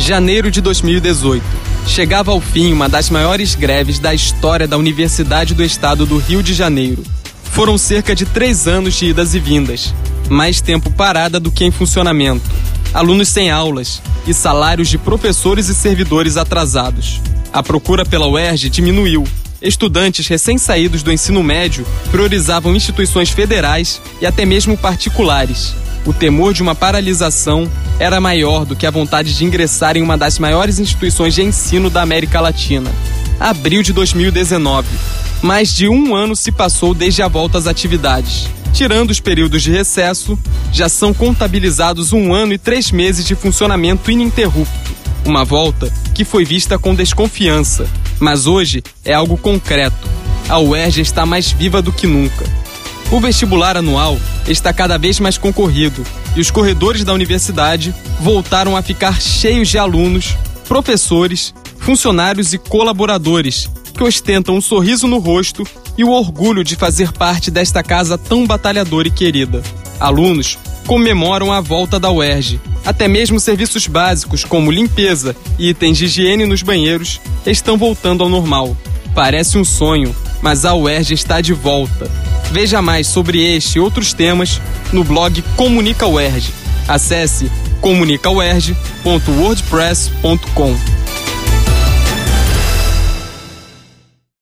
Janeiro de 2018. Chegava ao fim uma das maiores greves da história da Universidade do Estado do Rio de Janeiro. Foram cerca de três anos de idas e vindas, mais tempo parada do que em funcionamento, alunos sem aulas e salários de professores e servidores atrasados. A procura pela UERJ diminuiu. Estudantes recém-saídos do ensino médio priorizavam instituições federais e até mesmo particulares. O temor de uma paralisação era maior do que a vontade de ingressar em uma das maiores instituições de ensino da América Latina. Abril de 2019. Mais de um ano se passou desde a volta às atividades. Tirando os períodos de recesso, já são contabilizados um ano e três meses de funcionamento ininterrupto. Uma volta que foi vista com desconfiança, mas hoje é algo concreto. A UERJ está mais viva do que nunca. O vestibular anual está cada vez mais concorrido e os corredores da universidade voltaram a ficar cheios de alunos, professores, funcionários e colaboradores que ostentam um sorriso no rosto e o orgulho de fazer parte desta casa tão batalhadora e querida. Alunos comemoram a volta da UERJ. Até mesmo serviços básicos como limpeza e itens de higiene nos banheiros estão voltando ao normal. Parece um sonho, mas a UERJ está de volta. Veja mais sobre este e outros temas no blog Comunica UERJ. Acesse comunicauerj.wordpress.com.